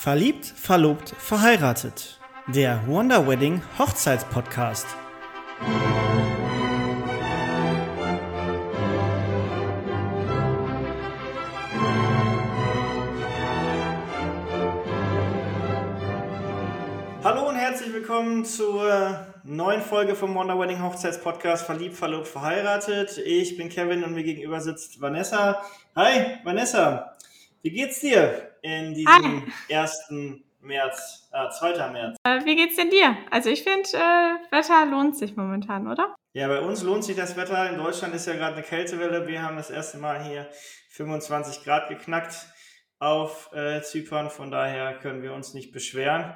Verliebt, verlobt, verheiratet. Der Wonder Wedding Hochzeitspodcast. Hallo und herzlich willkommen zur neuen Folge vom Wonder Wedding Hochzeitspodcast Verliebt, verlobt, verheiratet. Ich bin Kevin und mir gegenüber sitzt Vanessa. Hi, Vanessa. Wie geht's dir in diesem Hi. 1. März, äh, 2. März? Äh, wie geht's denn dir? Also ich finde, äh, Wetter lohnt sich momentan, oder? Ja, bei uns lohnt sich das Wetter. In Deutschland ist ja gerade eine Kältewelle. Wir haben das erste Mal hier 25 Grad geknackt auf äh, Zypern. Von daher können wir uns nicht beschweren.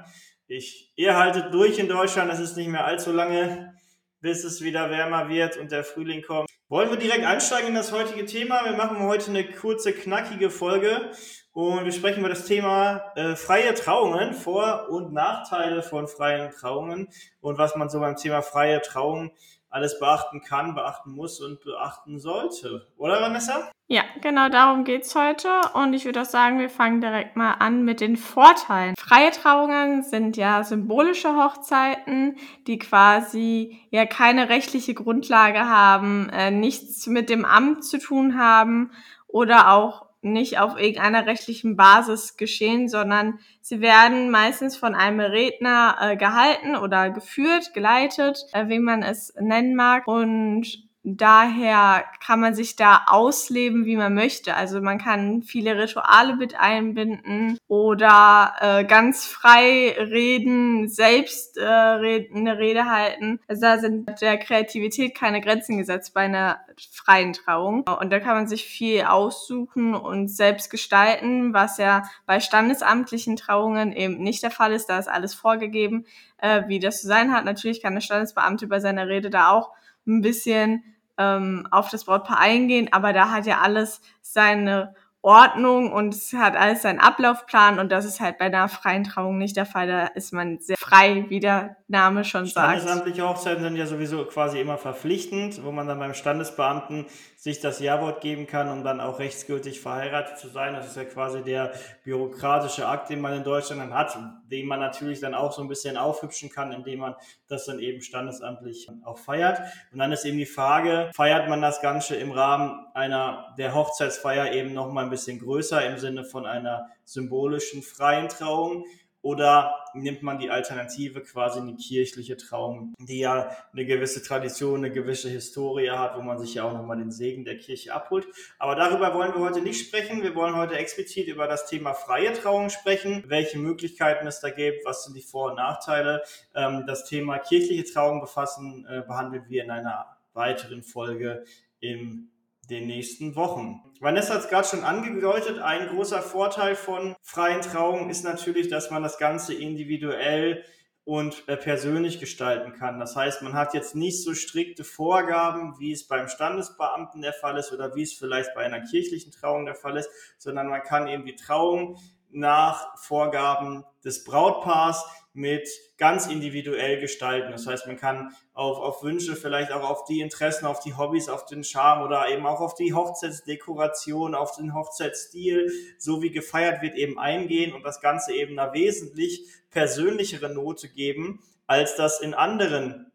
Ich, ihr haltet durch in Deutschland. Es ist nicht mehr allzu lange, bis es wieder wärmer wird und der Frühling kommt. Wollen wir direkt einsteigen in das heutige Thema? Wir machen heute eine kurze, knackige Folge und wir sprechen über das Thema äh, freie Trauungen, Vor- und Nachteile von freien Trauungen und was man so beim Thema freie Trauung alles beachten kann, beachten muss und beachten sollte. Oder Vanessa? Ja, genau darum geht's heute. Und ich würde auch sagen, wir fangen direkt mal an mit den Vorteilen. Freie Trauungen sind ja symbolische Hochzeiten, die quasi ja keine rechtliche Grundlage haben, äh, nichts mit dem Amt zu tun haben oder auch nicht auf irgendeiner rechtlichen Basis geschehen, sondern sie werden meistens von einem Redner äh, gehalten oder geführt, geleitet, äh, wie man es nennen mag. Und daher kann man sich da ausleben, wie man möchte. Also man kann viele Rituale mit einbinden oder äh, ganz frei reden, selbst äh, eine Rede halten. Also da sind der Kreativität keine Grenzen gesetzt bei einer freien Trauung. Und da kann man sich viel aussuchen und selbst gestalten, was ja bei standesamtlichen Trauungen eben nicht der Fall ist. Da ist alles vorgegeben, äh, wie das zu sein hat. Natürlich kann der Standesbeamte bei seiner Rede da auch ein bisschen ähm, auf das Brautpaar eingehen, aber da hat ja alles seine Ordnung und es hat alles seinen Ablaufplan und das ist halt bei einer freien Trauung nicht der Fall. Da ist man sehr frei, wie der Name schon sagt. Standesamtliche Hochzeiten sind ja sowieso quasi immer verpflichtend, wo man dann beim Standesbeamten sich das Ja-Wort geben kann, um dann auch rechtsgültig verheiratet zu sein. Das ist ja quasi der bürokratische Akt, den man in Deutschland dann hat, den man natürlich dann auch so ein bisschen aufhübschen kann, indem man das dann eben standesamtlich auch feiert. Und dann ist eben die Frage, feiert man das Ganze im Rahmen einer der Hochzeitsfeier eben nochmal ein bisschen größer im Sinne von einer symbolischen freien Trauung? Oder nimmt man die Alternative quasi eine kirchliche Trauung, die ja eine gewisse Tradition, eine gewisse Historie hat, wo man sich ja auch nochmal den Segen der Kirche abholt. Aber darüber wollen wir heute nicht sprechen. Wir wollen heute explizit über das Thema freie Trauung sprechen, welche Möglichkeiten es da gibt, was sind die Vor- und Nachteile. Ähm, das Thema kirchliche Trauung befassen, äh, behandeln wir in einer weiteren Folge im den nächsten Wochen. Vanessa hat es gerade schon angedeutet, ein großer Vorteil von freien Trauungen ist natürlich, dass man das Ganze individuell und äh, persönlich gestalten kann. Das heißt, man hat jetzt nicht so strikte Vorgaben, wie es beim Standesbeamten der Fall ist oder wie es vielleicht bei einer kirchlichen Trauung der Fall ist, sondern man kann eben die Trauung nach Vorgaben des Brautpaars mit ganz individuell gestalten. Das heißt, man kann auf, auf Wünsche, vielleicht auch auf die Interessen, auf die Hobbys, auf den Charme oder eben auch auf die Hochzeitsdekoration, auf den Hochzeitsstil, so wie gefeiert wird, eben eingehen und das Ganze eben einer wesentlich persönlichere Note geben, als das in anderen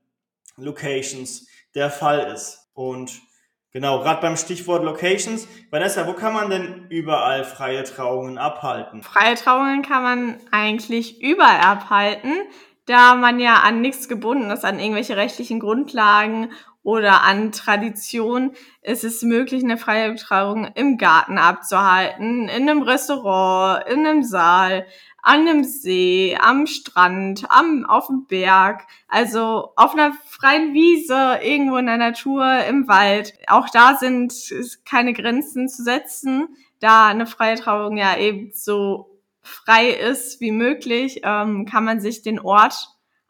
Locations der Fall ist. Und Genau, gerade beim Stichwort Locations. Vanessa, wo kann man denn überall freie Trauungen abhalten? Freie Trauungen kann man eigentlich überall abhalten, da man ja an nichts gebunden ist, an irgendwelche rechtlichen Grundlagen oder an Tradition. ist Es möglich, eine freie Trauung im Garten abzuhalten, in einem Restaurant, in einem Saal, an einem See, am Strand, am, auf dem Berg, also auf einer freien Wiese, irgendwo in der Natur, im Wald. Auch da sind keine Grenzen zu setzen, da eine freie Trauung ja eben so frei ist wie möglich, ähm, kann man sich den Ort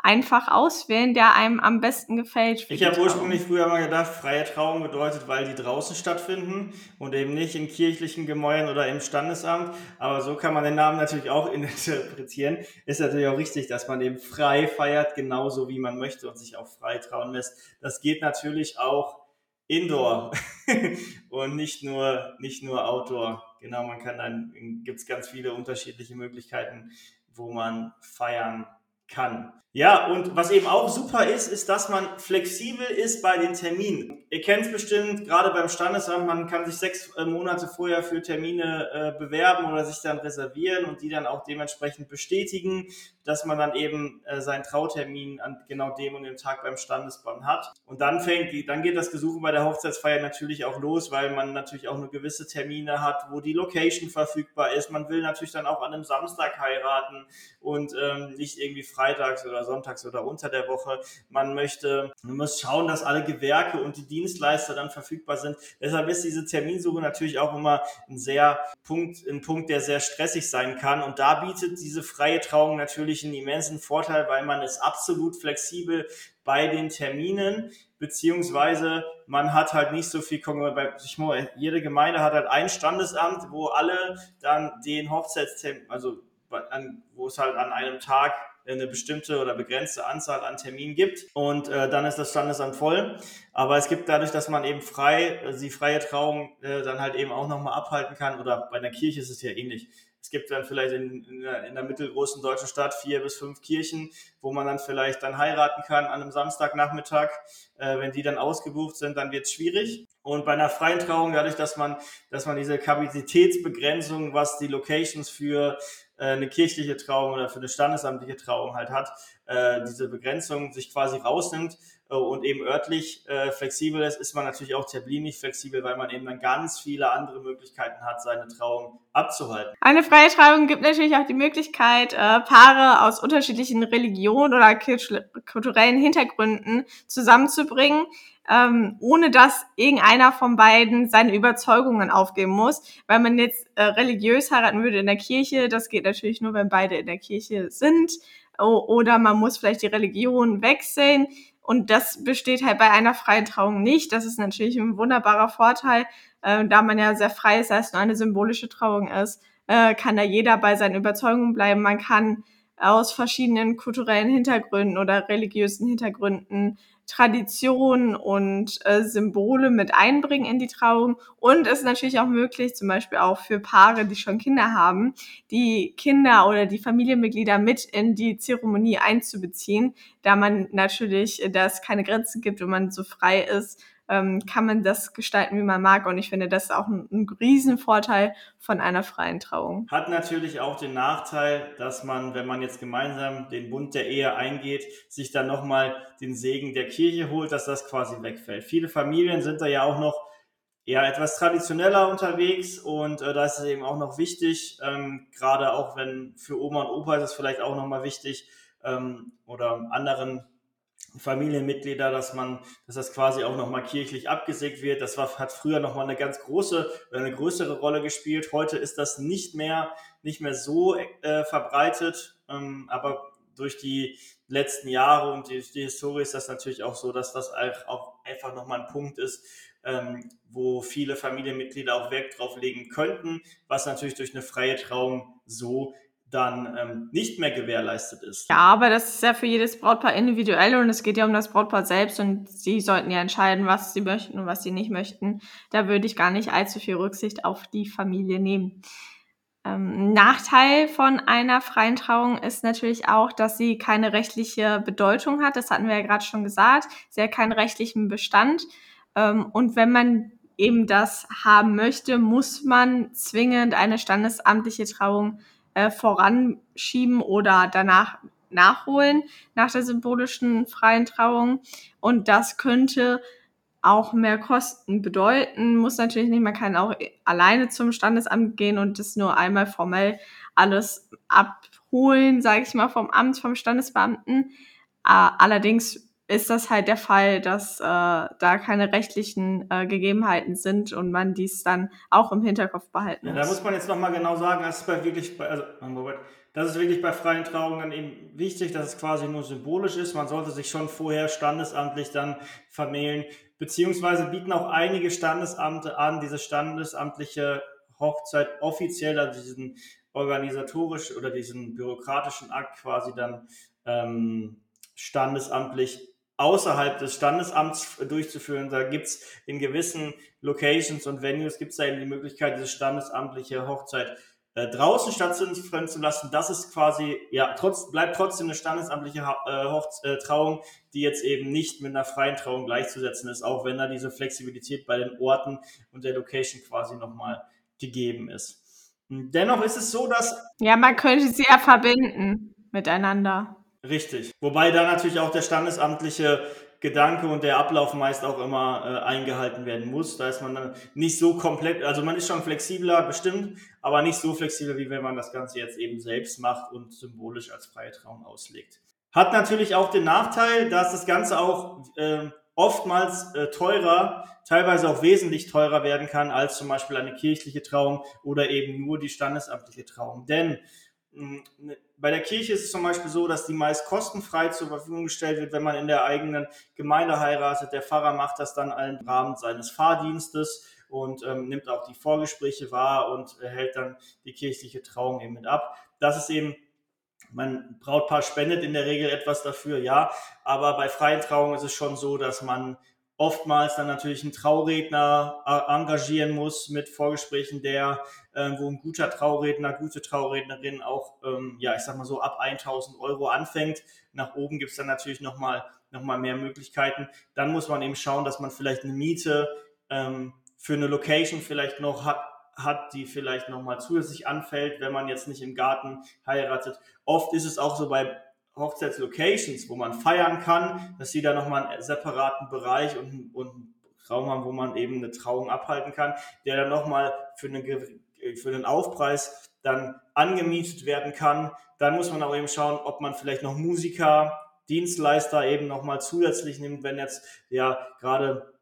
einfach auswählen, der einem am besten gefällt. Ich habe ursprünglich früher mal gedacht, freie Trauung bedeutet, weil die draußen stattfinden und eben nicht in kirchlichen Gemäuern oder im Standesamt. Aber so kann man den Namen natürlich auch interpretieren. Ist natürlich auch richtig, dass man eben frei feiert, genauso wie man möchte und sich auch frei trauen lässt. Das geht natürlich auch Indoor und nicht nur, nicht nur Outdoor. Genau, man kann dann, gibt es ganz viele unterschiedliche Möglichkeiten, wo man feiern kann. Ja, und was eben auch super ist, ist, dass man flexibel ist bei den Terminen. Ihr kennt es bestimmt, gerade beim Standesamt, man kann sich sechs äh, Monate vorher für Termine äh, bewerben oder sich dann reservieren und die dann auch dementsprechend bestätigen, dass man dann eben äh, seinen Trautermin an genau dem und dem Tag beim Standesbeamten hat. Und dann fängt, dann geht das Gesuchen bei der Hochzeitsfeier natürlich auch los, weil man natürlich auch nur gewisse Termine hat, wo die Location verfügbar ist. Man will natürlich dann auch an einem Samstag heiraten und ähm, nicht irgendwie freitags oder sonntags oder unter der Woche. Man möchte, man muss schauen, dass alle Gewerke und die Dienstleister dann verfügbar sind. Deshalb ist diese Terminsuche natürlich auch immer ein sehr Punkt, ein Punkt, der sehr stressig sein kann. Und da bietet diese freie Trauung natürlich einen immensen Vorteil, weil man ist absolut flexibel bei den Terminen beziehungsweise man hat halt nicht so viel Konkurrenz. Jede Gemeinde hat halt ein Standesamt, wo alle dann den Hochzeitstermin, also wo es halt an einem Tag eine bestimmte oder begrenzte Anzahl an Terminen gibt und äh, dann ist das Standesamt voll. Aber es gibt dadurch, dass man eben frei, äh, die freie Trauung äh, dann halt eben auch nochmal abhalten kann oder bei einer Kirche ist es ja ähnlich. Es gibt dann vielleicht in, in, der, in der mittelgroßen deutschen Stadt vier bis fünf Kirchen, wo man dann vielleicht dann heiraten kann an einem Samstagnachmittag. Äh, wenn die dann ausgebucht sind, dann wird es schwierig. Und bei einer freien Trauung, dadurch, dass man, dass man diese Kapazitätsbegrenzung, was die Locations für eine kirchliche Trauung oder für eine standesamtliche Trauung halt hat, äh, diese Begrenzung sich quasi rausnimmt äh, und eben örtlich äh, flexibel ist, ist man natürlich auch terminlich flexibel, weil man eben dann ganz viele andere Möglichkeiten hat, seine Trauung abzuhalten. Eine freie Trauung gibt natürlich auch die Möglichkeit, äh, Paare aus unterschiedlichen Religionen oder kulturellen Hintergründen zusammenzubringen ähm, ohne dass irgendeiner von beiden seine Überzeugungen aufgeben muss. Weil man jetzt äh, religiös heiraten würde in der Kirche, das geht natürlich nur, wenn beide in der Kirche sind. Oder man muss vielleicht die Religion wechseln. Und das besteht halt bei einer freien Trauung nicht. Das ist natürlich ein wunderbarer Vorteil, äh, da man ja sehr frei ist, als nur eine symbolische Trauung ist, äh, kann da jeder bei seinen Überzeugungen bleiben. Man kann aus verschiedenen kulturellen Hintergründen oder religiösen Hintergründen Traditionen und äh, Symbole mit einbringen in die Trauung. Und es ist natürlich auch möglich, zum Beispiel auch für Paare, die schon Kinder haben, die Kinder oder die Familienmitglieder mit in die Zeremonie einzubeziehen, da man natürlich, äh, da es keine Grenzen gibt und man so frei ist, ähm, kann man das gestalten, wie man mag. Und ich finde, das ist auch ein, ein Riesenvorteil von einer freien Trauung. Hat natürlich auch den Nachteil, dass man, wenn man jetzt gemeinsam den Bund der Ehe eingeht, sich dann nochmal den Segen der Kirche holt, dass das quasi wegfällt. Viele Familien sind da ja auch noch ja etwas traditioneller unterwegs und äh, da ist es eben auch noch wichtig, ähm, gerade auch wenn für Oma und Opa ist es vielleicht auch nochmal wichtig ähm, oder anderen Familienmitglieder, dass man, dass das quasi auch nochmal kirchlich abgesägt wird. Das war, hat früher nochmal eine ganz große oder eine größere Rolle gespielt. Heute ist das nicht mehr, nicht mehr so äh, verbreitet, ähm, aber durch die letzten Jahre und die, die, Historie ist das natürlich auch so, dass das auch einfach nochmal ein Punkt ist, ähm, wo viele Familienmitglieder auch Wert drauf legen könnten, was natürlich durch eine freie Trauung so dann ähm, nicht mehr gewährleistet ist. Ja, aber das ist ja für jedes Brautpaar individuell und es geht ja um das Brautpaar selbst und sie sollten ja entscheiden, was sie möchten und was sie nicht möchten. Da würde ich gar nicht allzu viel Rücksicht auf die Familie nehmen. Ähm, Nachteil von einer freien Trauung ist natürlich auch, dass sie keine rechtliche Bedeutung hat. Das hatten wir ja gerade schon gesagt. Sie hat keinen rechtlichen Bestand. Ähm, und wenn man eben das haben möchte, muss man zwingend eine standesamtliche Trauung äh, voranschieben oder danach nachholen nach der symbolischen freien Trauung. Und das könnte auch mehr Kosten bedeuten. Muss natürlich nicht, man kann auch alleine zum Standesamt gehen und das nur einmal formell alles abholen, sage ich mal, vom Amt, vom Standesbeamten. Äh, allerdings ist das halt der Fall, dass äh, da keine rechtlichen äh, Gegebenheiten sind und man dies dann auch im Hinterkopf behalten muss. Ja, da muss man jetzt nochmal genau sagen, das ist bei wirklich, bei, also, das ist wirklich bei freien Trauungen dann eben wichtig, dass es quasi nur symbolisch ist. Man sollte sich schon vorher standesamtlich dann vermählen, beziehungsweise bieten auch einige Standesamte an, diese standesamtliche Hochzeit offiziell, also diesen organisatorisch oder diesen bürokratischen Akt quasi dann ähm, standesamtlich außerhalb des Standesamts durchzuführen. Da gibt's in gewissen Locations und Venues gibt's da eben die Möglichkeit, diese standesamtliche Hochzeit äh, draußen stattfinden zu lassen. Das ist quasi, ja, trotz, bleibt trotzdem eine standesamtliche äh, Hochz äh, Trauung, die jetzt eben nicht mit einer freien Trauung gleichzusetzen ist, auch wenn da diese Flexibilität bei den Orten und der Location quasi nochmal gegeben ist. Dennoch ist es so, dass. Ja, man könnte sie ja verbinden miteinander. Richtig. Wobei da natürlich auch der standesamtliche Gedanke und der Ablauf meist auch immer äh, eingehalten werden muss. Da ist man dann nicht so komplett, also man ist schon flexibler, bestimmt, aber nicht so flexibel, wie wenn man das Ganze jetzt eben selbst macht und symbolisch als freie Trauung auslegt. Hat natürlich auch den Nachteil, dass das Ganze auch äh, oftmals äh, teurer, teilweise auch wesentlich teurer werden kann als zum Beispiel eine kirchliche Trauung oder eben nur die standesamtliche Trauung. Denn bei der Kirche ist es zum Beispiel so, dass die meist kostenfrei zur Verfügung gestellt wird, wenn man in der eigenen Gemeinde heiratet. Der Pfarrer macht das dann im Rahmen seines Fahrdienstes und ähm, nimmt auch die Vorgespräche wahr und hält dann die kirchliche Trauung eben mit ab. Das ist eben mein Brautpaar spendet in der Regel etwas dafür, ja, aber bei freien Trauungen ist es schon so, dass man oftmals dann natürlich einen Trauredner äh, engagieren muss mit Vorgesprächen, der, äh, wo ein guter Trauredner, gute Traurednerin auch, ähm, ja, ich sag mal so ab 1000 Euro anfängt. Nach oben gibt's dann natürlich nochmal noch mal mehr Möglichkeiten. Dann muss man eben schauen, dass man vielleicht eine Miete ähm, für eine Location vielleicht noch hat, hat, die vielleicht nochmal zusätzlich anfällt, wenn man jetzt nicht im Garten heiratet. Oft ist es auch so bei Hochzeitslocations, wo man feiern kann, dass sie da nochmal einen separaten Bereich und, und einen Raum haben, wo man eben eine Trauung abhalten kann, der dann nochmal für einen, für einen Aufpreis dann angemietet werden kann. Dann muss man auch eben schauen, ob man vielleicht noch Musiker, Dienstleister eben nochmal zusätzlich nimmt, wenn jetzt ja gerade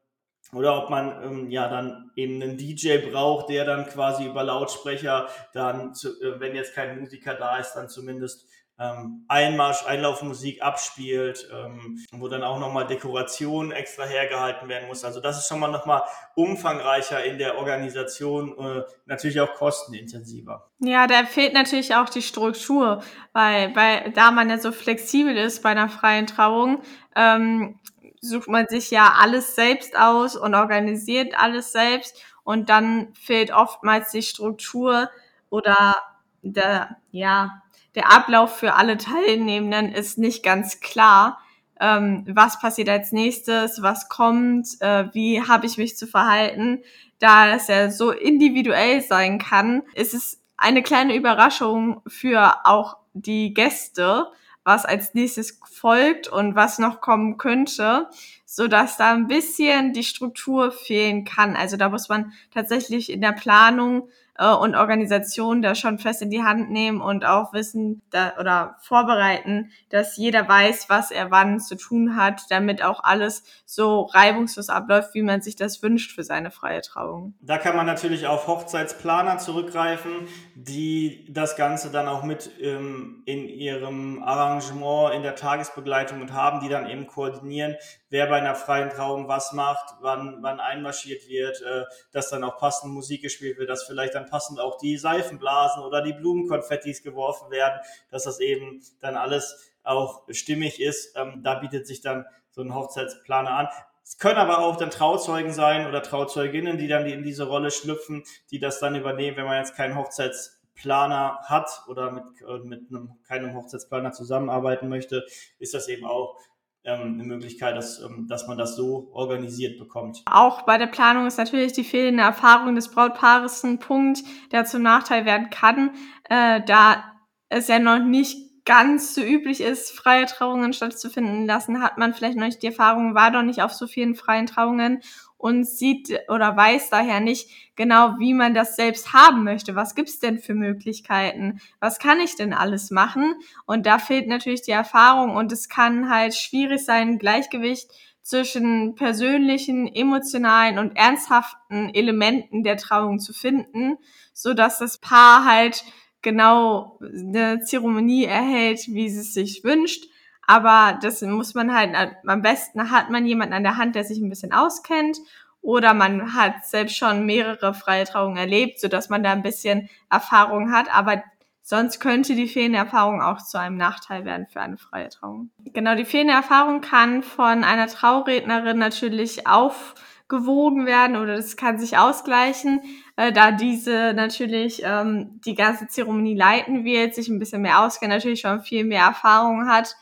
oder ob man ähm, ja dann eben einen DJ braucht, der dann quasi über Lautsprecher dann, zu, äh, wenn jetzt kein Musiker da ist, dann zumindest ähm, Einmarsch, Einlaufmusik abspielt, ähm, wo dann auch nochmal Dekoration extra hergehalten werden muss. Also das ist schon mal nochmal umfangreicher in der Organisation, äh, natürlich auch kostenintensiver. Ja, da fehlt natürlich auch die Struktur, weil, weil da man ja so flexibel ist bei einer freien Trauung, ähm, sucht man sich ja alles selbst aus und organisiert alles selbst und dann fehlt oftmals die Struktur oder der, ja, der Ablauf für alle Teilnehmenden ist nicht ganz klar. Ähm, was passiert als nächstes, was kommt, äh, wie habe ich mich zu verhalten. Da es ja so individuell sein kann, ist es eine kleine Überraschung für auch die Gäste, was als nächstes folgt und was noch kommen könnte, so dass da ein bisschen die Struktur fehlen kann. Also da muss man tatsächlich in der Planung äh, und Organisationen da schon fest in die Hand nehmen und auch wissen da, oder vorbereiten, dass jeder weiß, was er wann zu tun hat, damit auch alles so reibungslos abläuft, wie man sich das wünscht für seine freie Trauung. Da kann man natürlich auf Hochzeitsplaner zurückgreifen, die das Ganze dann auch mit ähm, in ihrem Arrangement in der Tagesbegleitung und haben, die dann eben koordinieren, wer bei einer freien Trauung was macht, wann, wann einmarschiert wird, äh, dass dann auch passend Musik gespielt wird, dass vielleicht dann passend auch die Seifenblasen oder die Blumenkonfettis geworfen werden, dass das eben dann alles auch stimmig ist. Ähm, da bietet sich dann so ein Hochzeitsplaner an. Es können aber auch dann Trauzeugen sein oder Trauzeuginnen, die dann in diese Rolle schlüpfen, die das dann übernehmen, wenn man jetzt keinen Hochzeitsplaner hat oder mit, äh, mit einem, keinem Hochzeitsplaner zusammenarbeiten möchte, ist das eben auch eine Möglichkeit, dass, ähm, dass man das so organisiert bekommt. Auch bei der Planung ist natürlich die fehlende Erfahrung des Brautpaares ein Punkt, der zum Nachteil werden kann, äh, da es ja noch nicht ganz so üblich ist, freie Trauungen stattzufinden lassen, hat man vielleicht noch nicht die Erfahrung, war doch nicht auf so vielen freien Trauungen und sieht oder weiß daher nicht genau, wie man das selbst haben möchte. Was gibt's denn für Möglichkeiten? Was kann ich denn alles machen? Und da fehlt natürlich die Erfahrung und es kann halt schwierig sein, Gleichgewicht zwischen persönlichen, emotionalen und ernsthaften Elementen der Trauung zu finden, so dass das Paar halt genau eine Zeremonie erhält, wie sie es sich wünscht aber das muss man halt, am besten hat man jemanden an der Hand, der sich ein bisschen auskennt oder man hat selbst schon mehrere freie Trauungen erlebt, so dass man da ein bisschen Erfahrung hat. Aber Sonst könnte die fehlende Erfahrung auch zu einem Nachteil werden für eine freie Trauung. Genau, die fehlende Erfahrung kann von einer Traurednerin natürlich aufgewogen werden oder das kann sich ausgleichen, äh, da diese natürlich ähm, die ganze Zeremonie leiten wird, sich ein bisschen mehr auskennt, natürlich schon viel mehr Erfahrung hat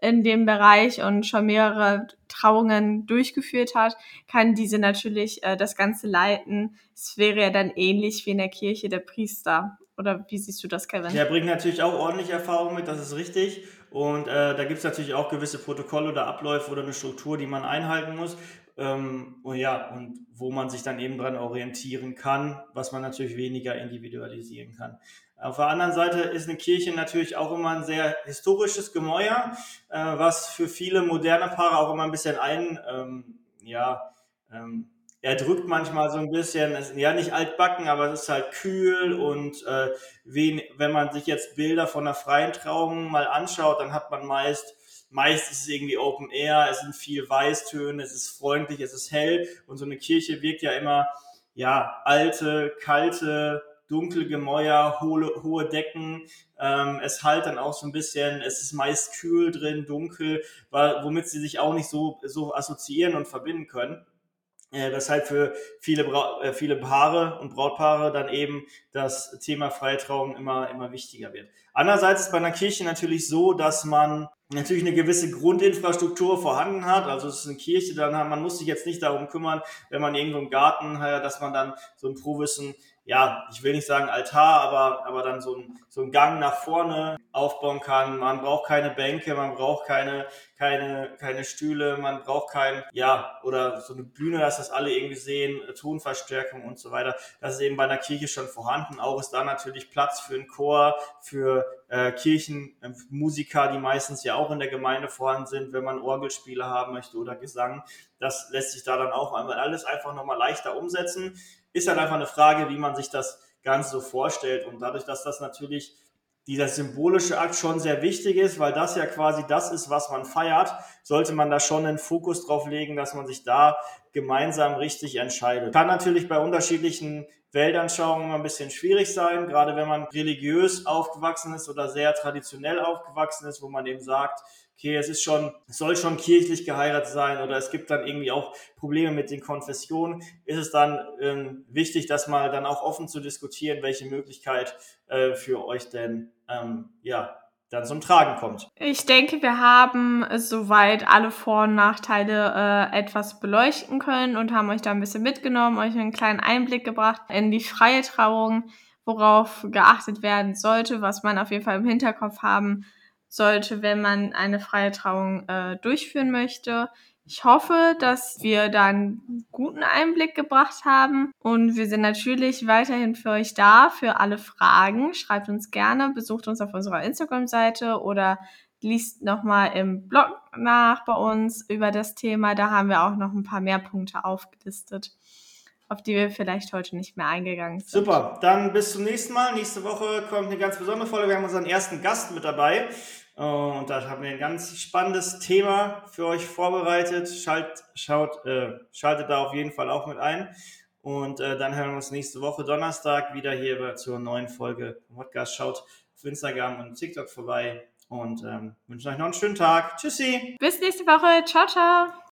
in dem Bereich und schon mehrere Trauungen durchgeführt hat, kann diese natürlich äh, das Ganze leiten. Es wäre ja dann ähnlich wie in der Kirche der Priester. Oder wie siehst du das, Kevin? Der bringt natürlich auch ordentlich Erfahrung mit, das ist richtig. Und äh, da gibt es natürlich auch gewisse Protokolle oder Abläufe oder eine Struktur, die man einhalten muss. Ähm, und ja, und wo man sich dann eben dran orientieren kann, was man natürlich weniger individualisieren kann. Auf der anderen Seite ist eine Kirche natürlich auch immer ein sehr historisches Gemäuer, äh, was für viele moderne Paare auch immer ein bisschen ein, ähm, ja, ähm, er drückt manchmal so ein bisschen, ist ja nicht altbacken, aber es ist halt kühl und äh, wen, wenn man sich jetzt Bilder von einer freien Trauung mal anschaut, dann hat man meist, meist ist es irgendwie Open Air, es sind viel Weißtöne, es ist freundlich, es ist hell und so eine Kirche wirkt ja immer, ja, alte, kalte, dunkle Gemäuer, hohe, hohe Decken. Ähm, es halt dann auch so ein bisschen, es ist meist kühl drin, dunkel, womit sie sich auch nicht so, so assoziieren und verbinden können äh, weshalb für viele, Bra äh, viele Paare und Brautpaare dann eben das Thema freie Trauung immer, immer wichtiger wird. Andererseits ist bei einer Kirche natürlich so, dass man natürlich eine gewisse Grundinfrastruktur vorhanden hat. Also es ist eine Kirche, dann man muss sich jetzt nicht darum kümmern, wenn man irgendwo im Garten, dass man dann so ein Prowissen ja, ich will nicht sagen Altar, aber, aber dann so ein, so ein Gang nach vorne aufbauen kann. Man braucht keine Bänke, man braucht keine, keine, keine Stühle, man braucht kein, ja, oder so eine Bühne, dass das alle irgendwie sehen, Tonverstärkung und so weiter. Das ist eben bei einer Kirche schon vorhanden. Auch ist da natürlich Platz für einen Chor, für äh, Kirchenmusiker, die meistens ja auch in der Gemeinde vorhanden sind, wenn man Orgelspiele haben möchte oder Gesang. Das lässt sich da dann auch alles einfach nochmal leichter umsetzen ist halt einfach eine Frage, wie man sich das Ganze so vorstellt. Und dadurch, dass das natürlich dieser symbolische Akt schon sehr wichtig ist, weil das ja quasi das ist, was man feiert, sollte man da schon einen Fokus drauf legen, dass man sich da gemeinsam richtig entscheidet. Kann natürlich bei unterschiedlichen Weltanschauungen immer ein bisschen schwierig sein, gerade wenn man religiös aufgewachsen ist oder sehr traditionell aufgewachsen ist, wo man eben sagt, okay, es ist schon, es soll schon kirchlich geheiratet sein oder es gibt dann irgendwie auch Probleme mit den Konfessionen, ist es dann ähm, wichtig, das mal dann auch offen zu diskutieren, welche Möglichkeit äh, für euch denn ähm, ja dann zum Tragen kommt. Ich denke, wir haben soweit alle Vor- und Nachteile äh, etwas beleuchten können und haben euch da ein bisschen mitgenommen, euch einen kleinen Einblick gebracht in die freie Trauung, worauf geachtet werden sollte, was man auf jeden Fall im Hinterkopf haben sollte, wenn man eine freie Trauung äh, durchführen möchte. Ich hoffe, dass wir da einen guten Einblick gebracht haben und wir sind natürlich weiterhin für euch da, für alle Fragen. Schreibt uns gerne, besucht uns auf unserer Instagram-Seite oder liest nochmal im Blog nach bei uns über das Thema. Da haben wir auch noch ein paar mehr Punkte aufgelistet auf die wir vielleicht heute nicht mehr eingegangen sind. Super, dann bis zum nächsten Mal. Nächste Woche kommt eine ganz besondere Folge. Wir haben unseren ersten Gast mit dabei. Und da haben wir ein ganz spannendes Thema für euch vorbereitet. Schalt, schaut, äh, schaltet da auf jeden Fall auch mit ein. Und äh, dann hören wir uns nächste Woche Donnerstag wieder hier zur neuen Folge Podcast. Schaut auf Instagram und TikTok vorbei und ähm, wünsche euch noch einen schönen Tag. Tschüssi. Bis nächste Woche. Ciao, ciao.